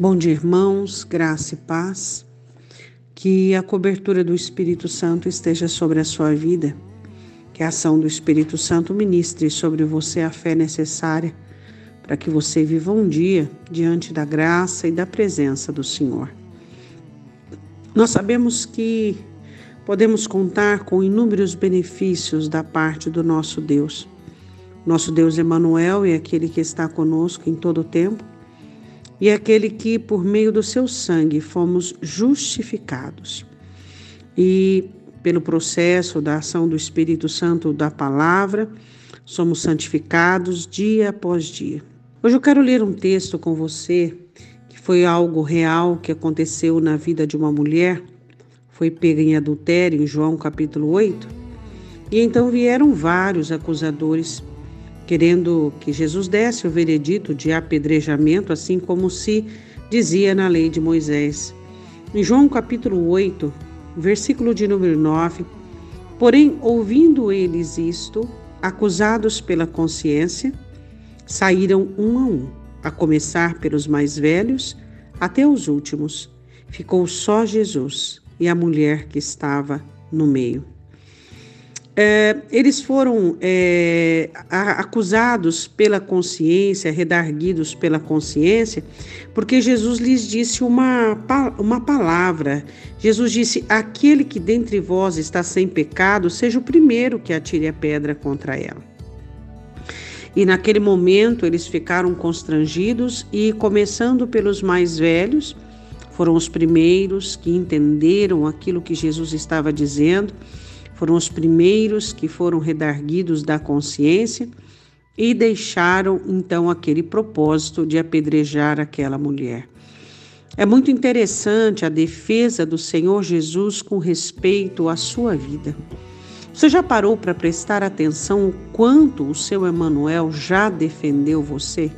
Bom dia, irmãos, graça e paz. Que a cobertura do Espírito Santo esteja sobre a sua vida. Que a ação do Espírito Santo ministre sobre você a fé necessária para que você viva um dia diante da graça e da presença do Senhor. Nós sabemos que podemos contar com inúmeros benefícios da parte do nosso Deus. Nosso Deus Emanuel é aquele que está conosco em todo o tempo e aquele que, por meio do seu sangue, fomos justificados. E pelo processo da ação do Espírito Santo da palavra, somos santificados dia após dia. Hoje eu quero ler um texto com você que foi algo real que aconteceu na vida de uma mulher, foi pega em adultério em João capítulo 8. E então vieram vários acusadores querendo que Jesus desse o veredito de apedrejamento, assim como se dizia na lei de Moisés. Em João capítulo 8, versículo de número 9, porém, ouvindo eles isto, acusados pela consciência, saíram um a um, a começar pelos mais velhos até os últimos. Ficou só Jesus e a mulher que estava no meio. É, eles foram é, acusados pela consciência, redarguidos pela consciência, porque Jesus lhes disse uma, uma palavra. Jesus disse: Aquele que dentre vós está sem pecado, seja o primeiro que atire a pedra contra ela. E naquele momento eles ficaram constrangidos e, começando pelos mais velhos, foram os primeiros que entenderam aquilo que Jesus estava dizendo foram os primeiros que foram redarguidos da consciência e deixaram então aquele propósito de apedrejar aquela mulher. É muito interessante a defesa do Senhor Jesus com respeito à sua vida. Você já parou para prestar atenção o quanto o seu Emanuel já defendeu você?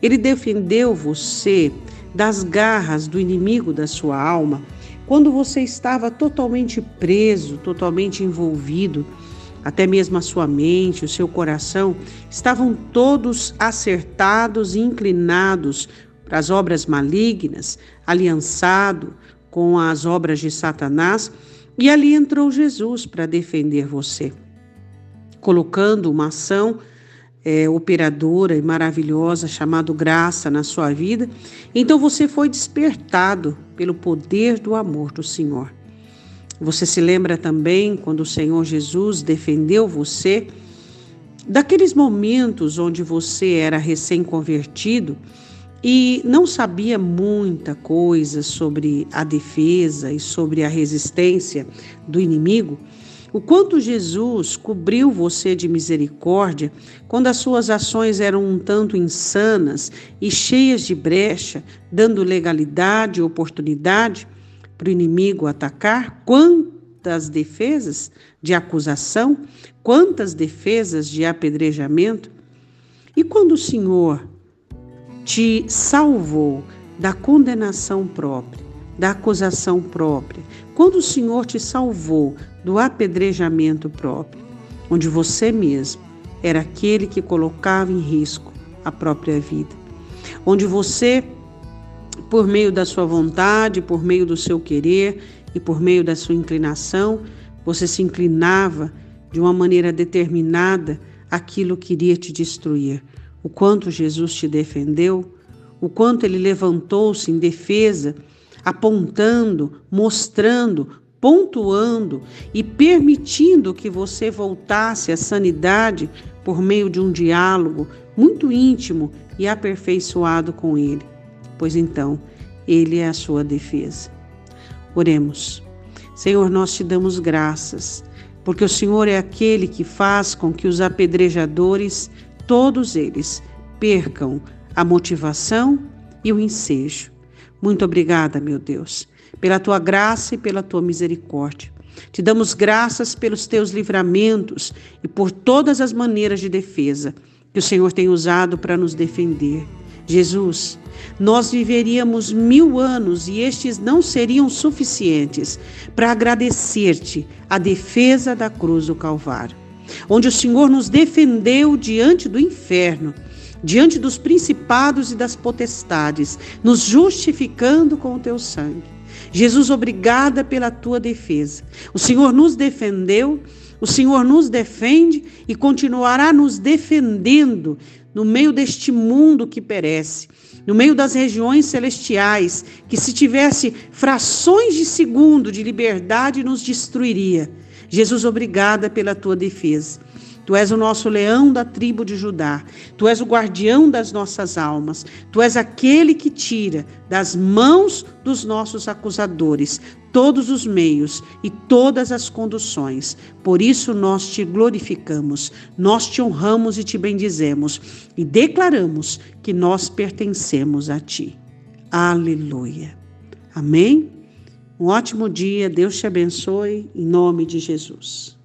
Ele defendeu você das garras do inimigo da sua alma quando você estava totalmente preso, totalmente envolvido, até mesmo a sua mente, o seu coração estavam todos acertados e inclinados para as obras malignas, aliançado com as obras de Satanás, e ali entrou Jesus para defender você, colocando uma ação é, operadora e maravilhosa chamado graça na sua vida, então você foi despertado pelo poder do amor do Senhor. Você se lembra também quando o Senhor Jesus defendeu você daqueles momentos onde você era recém-convertido e não sabia muita coisa sobre a defesa e sobre a resistência do inimigo? O quanto Jesus cobriu você de misericórdia quando as suas ações eram um tanto insanas e cheias de brecha, dando legalidade e oportunidade para o inimigo atacar? Quantas defesas de acusação, quantas defesas de apedrejamento? E quando o Senhor te salvou da condenação própria, da acusação própria, quando o Senhor te salvou do apedrejamento próprio, onde você mesmo era aquele que colocava em risco a própria vida, onde você, por meio da sua vontade, por meio do seu querer e por meio da sua inclinação, você se inclinava de uma maneira determinada aquilo que iria te destruir. O quanto Jesus te defendeu, o quanto ele levantou-se em defesa, apontando, mostrando, pontuando e permitindo que você voltasse à sanidade por meio de um diálogo muito íntimo e aperfeiçoado com Ele, pois então Ele é a sua defesa. Oremos. Senhor, nós te damos graças, porque o Senhor é aquele que faz com que os apedrejadores, todos eles, percam a motivação e o ensejo. Muito obrigada, meu Deus pela tua graça e pela tua misericórdia. Te damos graças pelos teus livramentos e por todas as maneiras de defesa que o Senhor tem usado para nos defender. Jesus, nós viveríamos mil anos e estes não seriam suficientes para agradecer-te a defesa da cruz do Calvário, onde o Senhor nos defendeu diante do inferno diante dos principados e das potestades, nos justificando com o teu sangue. Jesus, obrigada pela tua defesa. O Senhor nos defendeu, o Senhor nos defende e continuará nos defendendo no meio deste mundo que perece, no meio das regiões celestiais, que se tivesse frações de segundo de liberdade nos destruiria. Jesus, obrigada pela tua defesa. Tu és o nosso leão da tribo de Judá. Tu és o guardião das nossas almas. Tu és aquele que tira das mãos dos nossos acusadores todos os meios e todas as conduções. Por isso nós te glorificamos, nós te honramos e te bendizemos e declaramos que nós pertencemos a ti. Aleluia. Amém? Um ótimo dia, Deus te abençoe, em nome de Jesus.